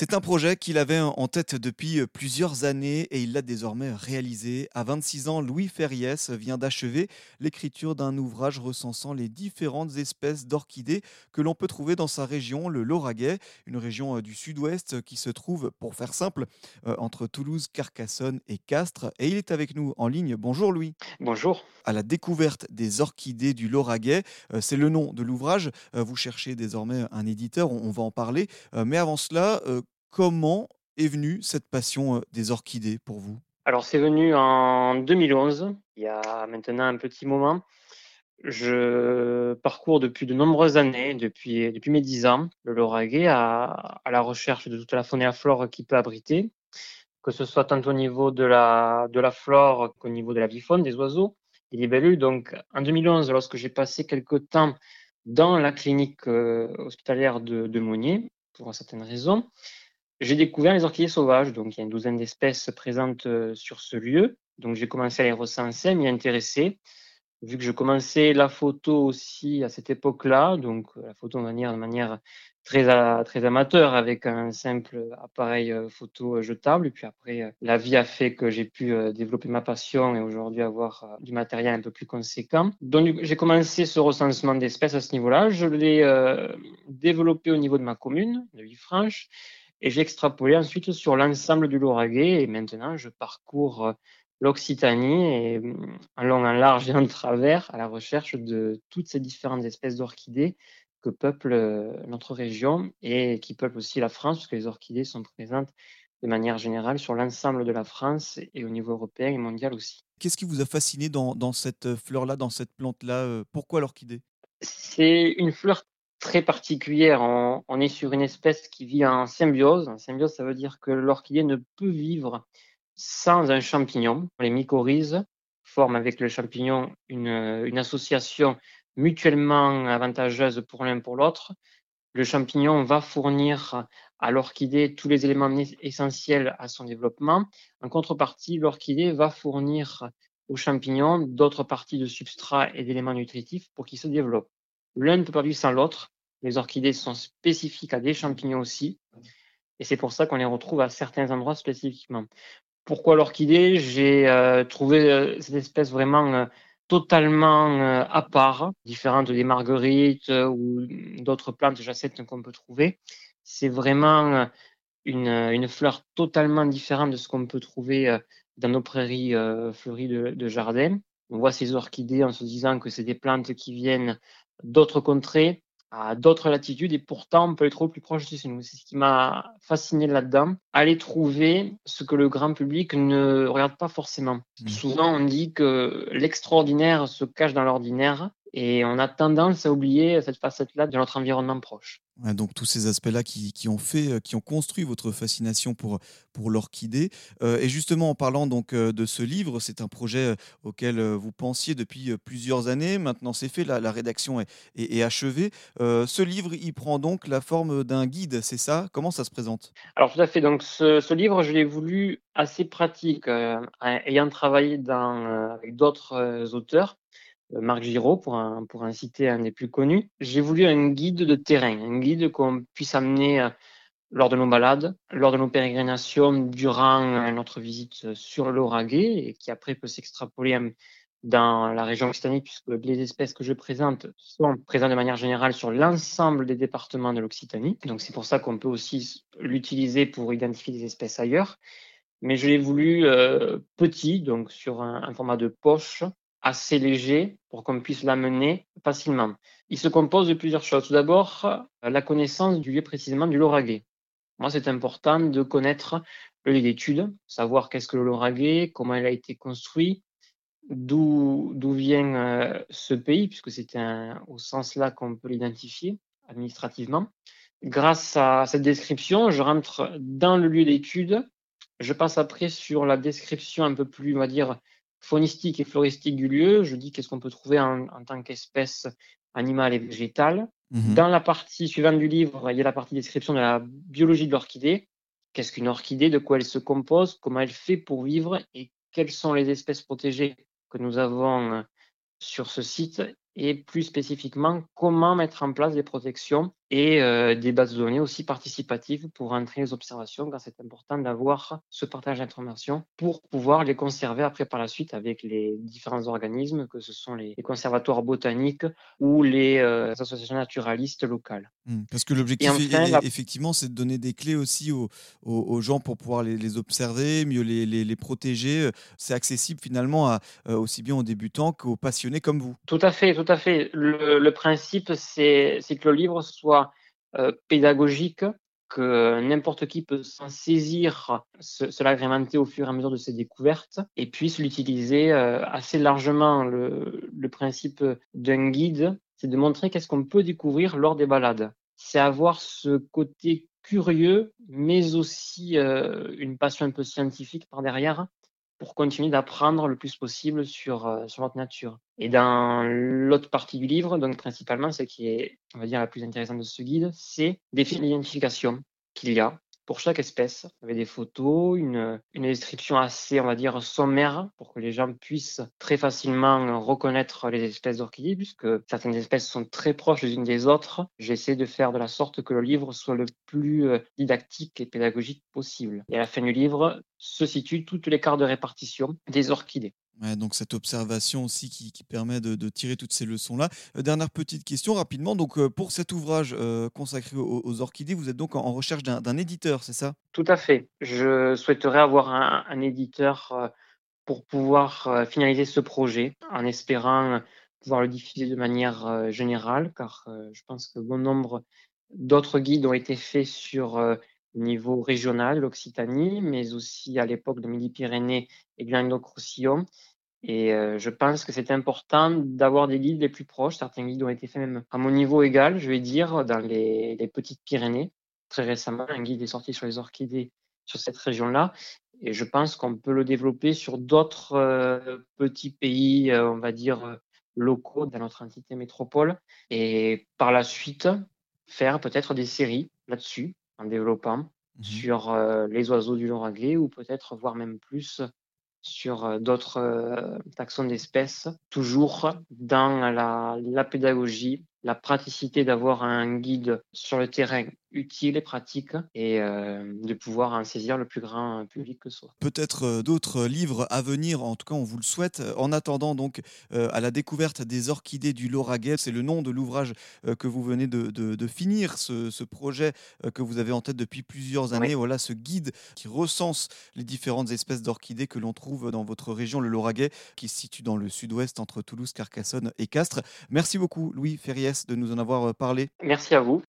C'est un projet qu'il avait en tête depuis plusieurs années et il l'a désormais réalisé. À 26 ans, Louis Ferriès vient d'achever l'écriture d'un ouvrage recensant les différentes espèces d'orchidées que l'on peut trouver dans sa région, le Lauragais, une région du sud-ouest qui se trouve, pour faire simple, entre Toulouse, Carcassonne et Castres. Et il est avec nous en ligne. Bonjour Louis. Bonjour. À la découverte des orchidées du Lauragais, c'est le nom de l'ouvrage. Vous cherchez désormais un éditeur, on va en parler. Mais avant cela, Comment est venue cette passion des orchidées pour vous? Alors, c'est venu en 2011, il y a maintenant un petit moment. Je parcours depuis de nombreuses années, depuis, depuis mes dix ans, le Lauragais à, à la recherche de toute la faune et la flore qui peut abriter, que ce soit tant au niveau de la, de la flore qu'au niveau de la vie faune, des oiseaux des libellules. Donc, en 2011, lorsque j'ai passé quelques temps dans la clinique hospitalière de, de Monnier, pour certaines raisons, j'ai découvert les orchidées sauvages, donc il y a une douzaine d'espèces présentes euh, sur ce lieu. Donc j'ai commencé à les recenser, à m'y intéresser. Vu que je commençais la photo aussi à cette époque-là, donc euh, la photo de manière, très, amateur avec un simple appareil euh, photo jetable. Et puis après, la vie a fait que j'ai pu développer ma passion et aujourd'hui avoir du matériel un peu plus conséquent. Donc j'ai commencé ce recensement d'espèces à ce niveau-là. Je l'ai développé au niveau de ma commune, de Villefranche. Et j'ai extrapolé ensuite sur l'ensemble du Lauragais. Et maintenant, je parcours euh, l'Occitanie et en long, en large et en travers à la recherche de toutes ces différentes espèces d'orchidées que peuple euh, notre région et qui peuplent aussi la France, puisque les orchidées sont présentes de manière générale sur l'ensemble de la France et au niveau européen et mondial aussi. Qu'est-ce qui vous a fasciné dans, cette fleur-là, dans cette plante-là euh, Pourquoi l'orchidée? C'est une fleur très particulière. On, est sur une espèce qui vit en symbiose. En symbiose, ça veut dire que l'orchidée ne peut vivre sans un champignon. Les mycorhizes forment avec le champignon une, association mutuellement avantageuse pour l'un pour l'autre. Le champignon va fournir à l'orchidée tous les éléments essentiels à son développement. En contrepartie, l'orchidée va fournir au champignon d'autres parties de substrat et d'éléments nutritifs pour qu'il se développe. L'un ne peut pas vivre sans l'autre. Les orchidées sont spécifiques à des champignons aussi. Et c'est pour ça qu'on les retrouve à certains endroits spécifiquement. Pourquoi l'orchidée? J'ai euh, trouvé euh, cette espèce vraiment euh, totalement à part, différente des marguerites ou d'autres plantes jacentes qu'on peut trouver. C'est vraiment une, une, fleur totalement différente de ce qu'on peut trouver dans nos prairies fleuries de, de jardin. On voit ces orchidées en se disant que c'est des plantes qui viennent d'autres contrées, à d'autres latitudes, et pourtant on peut les trouver plus proches de chez nous. C'est ce qui m'a fasciné là-dedans. Aller trouver ce que le grand public ne regarde pas forcément. Mmh. Souvent on dit que l'extraordinaire se cache dans l'ordinaire, et on a tendance à oublier cette facette-là de notre environnement proche donc tous ces aspects-là qui, ont fait, euh, qui ont construit votre fascination pour, pour l'orchidée. Euh, et justement, en parlant donc euh, de ce livre, c'est un projet auquel vous pensiez depuis plusieurs années. Maintenant, c'est fait, la, la rédaction est, est, achevée. ce livre, il prend donc la forme d'un guide, c'est ça? Comment ça se présente? Alors tout à fait. Donc ce, ce livre, je l'ai voulu assez pratique, ayant travaillé dans, avec d'autres auteurs. Euh, Marc Giraud, pour un, un citer un des plus connus. J'ai voulu un guide de terrain, un guide qu'on puisse amener euh, lors de nos balades, lors de nos pérégrinations, durant euh, notre visite sur Lauragais, et qui après peut s'extrapoler dans la région occitanie, puisque les espèces que je présente sont présentes de manière générale sur l'ensemble des départements de l'Occitanie. Donc c'est pour ça qu'on peut aussi l'utiliser pour identifier des espèces ailleurs. Mais je l'ai voulu petit, donc sur un format de poche, assez léger pour qu'on puisse l'amener facilement. Il se compose de plusieurs choses. Tout d'abord, la connaissance du lieu précisément du Lauragais. Moi, c'est important de connaître le lieu d'étude, savoir qu'est-ce que le Lauragais, comment il a été construit, d'où d'où vient euh, ce pays, puisque c'est au sens là qu'on peut l'identifier administrativement. Grâce à cette description, je rentre dans le lieu d'étude. Je passe après sur la description un peu plus, on va dire, faunistique et floristique du lieu. Je dis qu'est-ce qu'on peut trouver en, tant qu'espèce animale et végétale. Mhm. Dans la partie suivante du livre, il y a la partie description de la biologie de l'orchidée. Qu'est-ce qu'une orchidée, de quoi elle se compose, comment elle fait pour vivre? Et quelles sont les espèces protégées que nous avons euh, sur ce site? Et plus spécifiquement comment mettre en place des protections et euh, des bases de données aussi participatives pour entrer les observations, car c'est important d'avoir ce partage d'informations pour pouvoir les conserver après par la suite avec les différents organismes, que ce sont les, conservatoires botaniques ou les euh, associations naturalistes locales. Mmh, parce que l'objectif, effectivement, c'est de donner des clés aussi aux, aux, gens pour pouvoir les, observer, mieux les, les, protéger. C'est accessible finalement à, euh, aussi bien aux débutants qu'aux passionnés comme vous. Tout à fait, tout à fait. Le, le principe, c'est que le livre soit pédagogique que n'importe qui peut s'en saisir, se, l'agrémenter au fur et à mesure de ses découvertes et puisse l'utiliser euh, assez largement. Le, le principe d'un guide, c'est de montrer qu'est-ce qu'on peut découvrir lors des balades. C'est avoir ce côté curieux, mais aussi euh, une passion un peu scientifique par derrière, pour continuer d'apprendre le plus possible sur, euh, sur notre nature. Et dans l'autre partie du livre, donc principalement, ce qui est, on va dire, la plus intéressante de ce guide, c'est des d'identification qu'il y a pour chaque espèce, avec des photos, une, description assez, on va dire, sommaire pour que les gens puissent très facilement reconnaître les espèces d'orchidées, puisque certaines espèces sont très proches les unes des autres. J'essaie de faire de la sorte que le livre soit le plus euh, didactique et pédagogique possible. Et à la fin du livre se situent toutes les cartes de répartition des orchidées donc cette observation aussi qui, permet de, tirer toutes ces leçons-là. Euh, dernière petite question rapidement. Donc euh, pour cet ouvrage euh, consacré aux, orchidées, vous êtes donc en, recherche d'un éditeur, c'est ça? Tout à fait. Je souhaiterais avoir un, éditeur pour pouvoir finaliser ce projet, en espérant pouvoir le diffuser de manière générale, car je pense que bon nombre d'autres guides ont été faits sur niveau régional, l'Occitanie, mais aussi à l'époque de Midi-Pyrénées et Languedoc-Roussillon. Et euh, je pense que c'est important d'avoir des guides les plus proches. Certains guides ont été faits même à mon niveau égal, je vais dire, dans les, petites Pyrénées. Très récemment, un guide est sorti sur les orchidées sur cette région-là. Et je pense qu'on peut le développer sur d'autres euh, petits pays, euh, on va dire, locaux dans notre entité métropole. Et par la suite, faire peut-être des séries là-dessus, en développant mmh sur les oiseaux du Lauragais ou peut-être voir même plus sur d'autres taxons d'espèces, toujours dans la, la pédagogie, la praticité d'avoir un guide sur le terrain utile et pratique et euh, de pouvoir en saisir le plus grand public que soit. Peut-être euh, d'autres livres à venir, en tout cas on vous le souhaite. En attendant donc euh, à la découverte des orchidées du Lauragais, c'est le nom de l'ouvrage que vous venez de, de, finir, ce, ce, projet que vous avez en tête depuis plusieurs années. Voilà ce guide qui recense les différentes espèces d'orchidées que l'on trouve dans votre région, le Lauragais, qui se situe dans le sud-ouest entre Toulouse, Carcassonne et Castres. Merci beaucoup Louis Ferriès de nous en avoir parlé. Merci à vous.